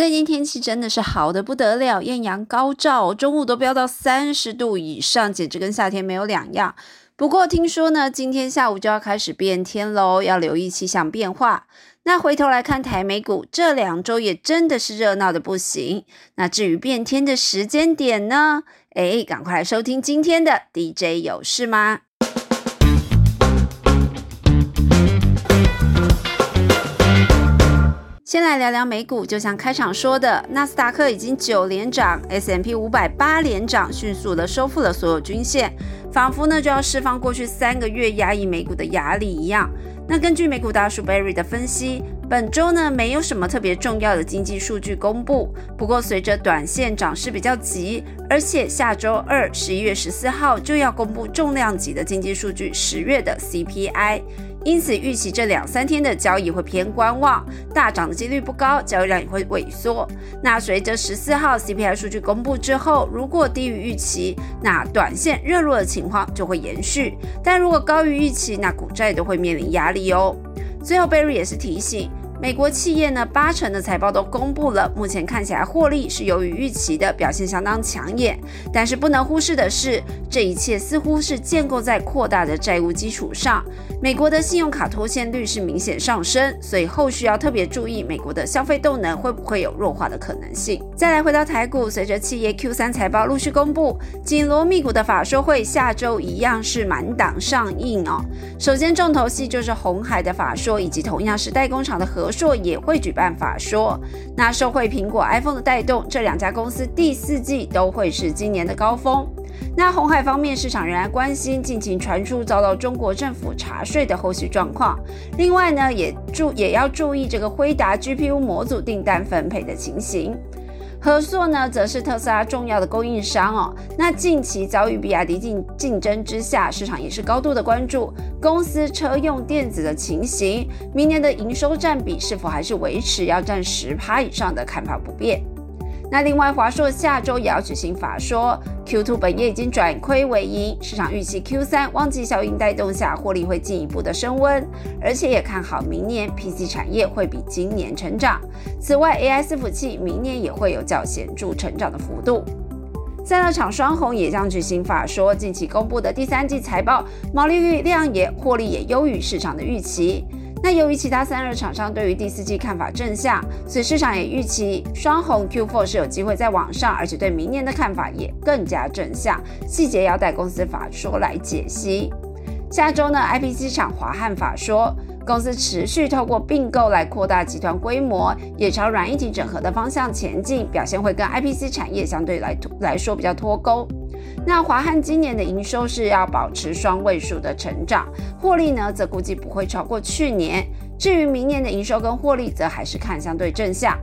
最近天气真的是好的不得了，艳阳高照，中午都飙到三十度以上，简直跟夏天没有两样。不过听说呢，今天下午就要开始变天喽，要留意气象变化。那回头来看台美股，这两周也真的是热闹的不行。那至于变天的时间点呢？哎，赶快来收听今天的 DJ 有事吗？先来聊聊美股，就像开场说的，纳斯达克已经九连涨，S M P 五百八连涨，迅速的收复了所有均线，仿佛呢就要释放过去三个月压抑美股的压力一样。那根据美股大叔 Barry 的分析，本周呢没有什么特别重要的经济数据公布，不过随着短线涨势比较急，而且下周二十一月十四号就要公布重量级的经济数据，十月的 C P I。因此，预期这两三天的交易会偏观望，大涨的几率不高，交易量也会萎缩。那随着十四号 CPI 数据公布之后，如果低于预期，那短线热络的情况就会延续；但如果高于预期，那股债都会面临压力哦。最后，贝瑞也是提醒。美国企业呢，八成的财报都公布了，目前看起来获利是优于预期的，表现相当抢眼。但是不能忽视的是，这一切似乎是建构在扩大的债务基础上。美国的信用卡拖欠率是明显上升，所以后续要特别注意美国的消费动能会不会有弱化的可能性。再来回到台股，随着企业 Q 三财报陆续公布，紧锣密鼓的法说会下周一样是满档上映哦。首先重头戏就是红海的法说，以及同样是代工厂的合。硕也会举办法说，那受惠苹果 iPhone 的带动，这两家公司第四季都会是今年的高峰。那红海方面，市场仍然关心近期传出遭到中国政府查税的后续状况。另外呢，也注也要注意这个辉达 GPU 模组订单分配的情形。和硕呢，则是特斯拉重要的供应商哦。那近期遭遇比亚迪竞竞争之下，市场也是高度的关注公司车用电子的情形。明年的营收占比是否还是维持要占十趴以上的看法不变。那另外，华硕下周也要举行法说，Q2 本业已经转亏为盈，市场预期 Q3 旺季效应带动下，获利会进一步的升温，而且也看好明年 PC 产业会比今年成长。此外，AI 伺服器明年也会有较显著成长的幅度。赛乐厂双红也将举行法说，近期公布的第三季财报，毛利率量也获利也优于市场的预期。那由于其他散热厂商对于第四季看法正向，所以市场也预期双红 Q4 是有机会在往上，而且对明年的看法也更加正向。细节要待公司法说来解析。下周呢，IPC 厂华汉法说，公司持续透过并购来扩大集团规模，也朝软一体整合的方向前进，表现会跟 IPC 产业相对来来说比较脱钩。那华汉今年的营收是要保持双位数的成长，获利呢则估计不会超过去年。至于明年的营收跟获利，则还是看相对正向。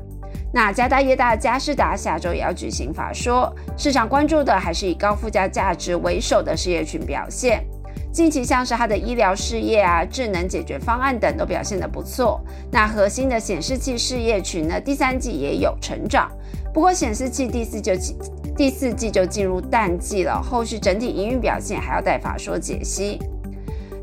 那家大业大嘉士达下周也要举行法说，市场关注的还是以高附加价值为首的事业群表现。近期像是它的医疗事业啊、智能解决方案等都表现得不错。那核心的显示器事业群呢，第三季也有成长。不过显示器第四就第四季就进入淡季了，后续整体营运表现还要待法说解析。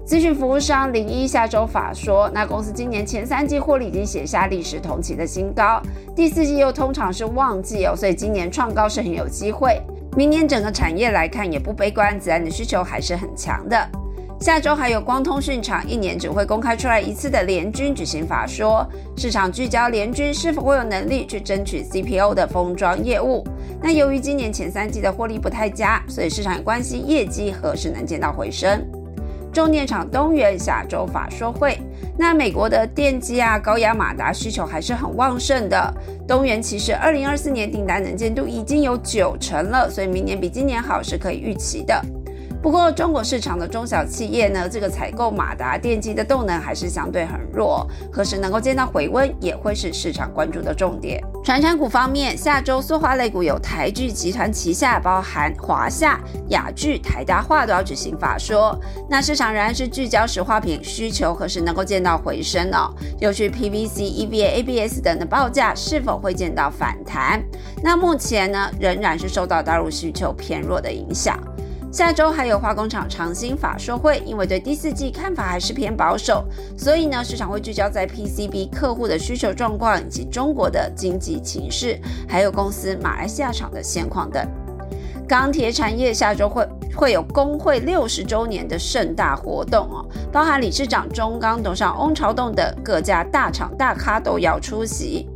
资讯服务商零一下周法说，那公司今年前三季获利已经写下历史同期的新高，第四季又通常是旺季哦，所以今年创高是很有机会。明年整个产业来看也不悲观，自然的需求还是很强的。下周还有光通讯厂一年只会公开出来一次的联军举行法说，市场聚焦联军是否会有能力去争取 CPO 的封装业务。那由于今年前三季的获利不太佳，所以市场关心业绩何时能见到回升。重电厂东元下周法说会，那美国的电机啊、高压马达需求还是很旺盛的。东元其实二零二四年订单能见度已经有九成了，所以明年比今年好是可以预期的。不过，中国市场的中小企业呢，这个采购马达电机的动能还是相对很弱，何时能够见到回温，也会是市场关注的重点。传产股方面，下周塑化类股有台聚集团旗下，包含华夏、雅聚、台达化都要举行法说。那市场仍然是聚焦石化品需求，何时能够见到回升呢？又去 PVC、EVA、ABS 等的报价是否会见到反弹？那目前呢，仍然是受到大陆需求偏弱的影响。下周还有化工厂长兴法说会，因为对第四季看法还是偏保守，所以呢，市场会聚焦在 PCB 客户的需求状况，以及中国的经济情势，还有公司马来西亚厂的现况等。钢铁产业下周会会有工会六十周年的盛大活动哦，包含理事长中钢董事长翁朝栋等各家大厂大咖都要出席。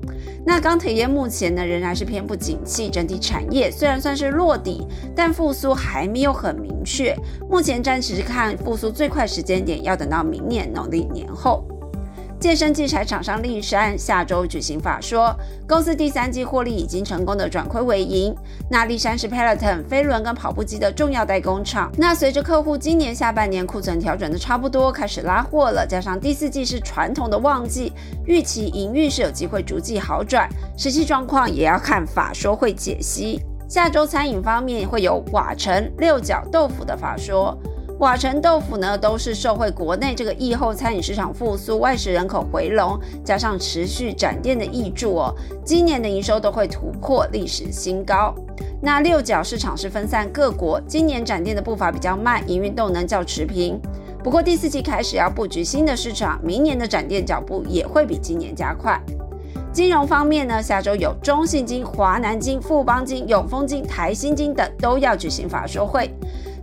那钢铁业目前呢仍然是偏不景气，整体产业虽然算是落底，但复苏还没有很明确。目前暂时看复苏最快时间点要等到明年农历年后。健身器材厂商立山下周举行法说，公司第三季获利已经成功的转亏为盈。那立山是 Peloton 飞轮跟跑步机的重要代工厂。那随着客户今年下半年库存调整的差不多，开始拉货了，加上第四季是传统的旺季，预期营运是有机会逐季好转。实际状况也要看法说会解析。下周餐饮方面会有瓦城六角豆腐的法说。瓦城豆腐呢，都是受惠国内这个疫后餐饮市场复苏、外食人口回笼，加上持续展店的益助哦，今年的营收都会突破历史新高。那六角市场是分散各国，今年展店的步伐比较慢，营运动能较持平。不过第四季开始要布局新的市场，明年的展店脚步也会比今年加快。金融方面呢，下周有中信金、华南金、富邦金、永丰金、台新金等都要举行法说会。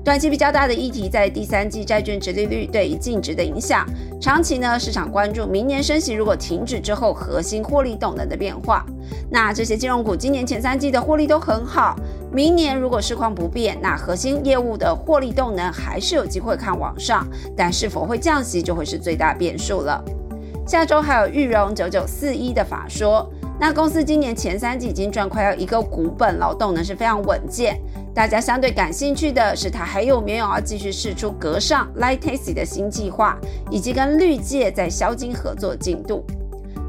短期比较大的议题在第三季债券值利率对于净值的影响，长期呢市场关注明年升息如果停止之后核心获利动能的变化。那这些金融股今年前三季的获利都很好，明年如果市况不变，那核心业务的获利动能还是有机会看往上，但是否会降息就会是最大变数了。下周还有玉荣九九四一的法说，那公司今年前三季已经赚快要一个股本了，动能是非常稳健。大家相对感兴趣的是，它还有没有要继续试出格上 Lightasy 的新计划，以及跟绿界在销金合作进度。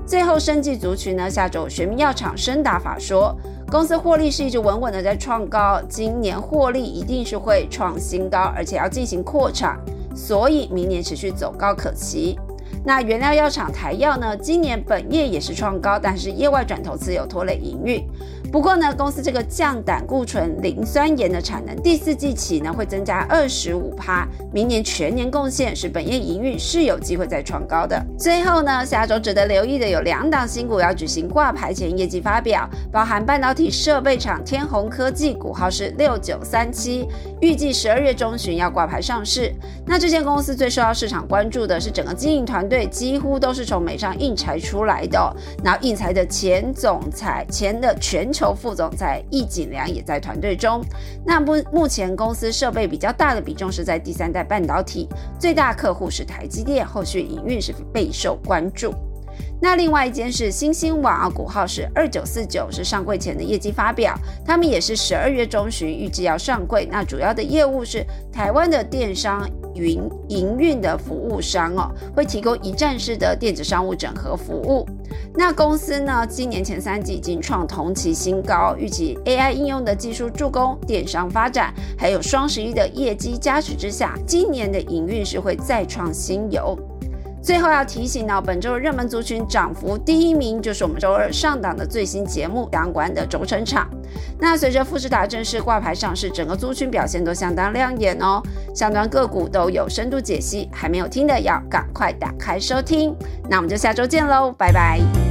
最后，生技族群呢，下周玄明药厂深达法说，公司获利是一直稳稳的在创高，今年获利一定是会创新高，而且要进行扩产，所以明年持续走高可期。那原料药厂台药呢？今年本业也是创高，但是业外转投资有拖累营运。不过呢，公司这个降胆固醇磷酸盐的产能，第四季起呢会增加二十五趴，明年全年贡献是本业营运是有机会再创高的。最后呢，下周值得留意的有两档新股要举行挂牌前业绩发表，包含半导体设备厂天弘科技，股号是六九三七，预计十二月中旬要挂牌上市。那这间公司最受到市场关注的是整个经营团队。几乎都是从美商印材出来的。然后印材的前总裁、前的全球副总裁易景良也在团队中。那目目前公司设备比较大的比重是在第三代半导体，最大客户是台积电，后续营运是备受关注。那另外一间是新兴网，股号是二九四九，是上柜前的业绩发表，他们也是十二月中旬预计要上柜。那主要的业务是台湾的电商云营运的服务商哦，会提供一站式的电子商务整合服务。那公司呢，今年前三季已经创同期新高，预计 AI 应用的技术助攻电商发展，还有双十一的业绩加持之下，今年的营运是会再创新高。最后要提醒到，本周热门族群涨幅第一名就是我们周二上档的最新节目相关的轴承厂。那随着富士达正式挂牌上市，整个族群表现都相当亮眼哦。相关个股都有深度解析，还没有听的要赶快打开收听。那我们就下周见喽，拜拜。